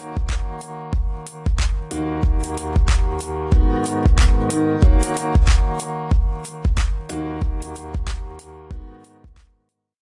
ピッ!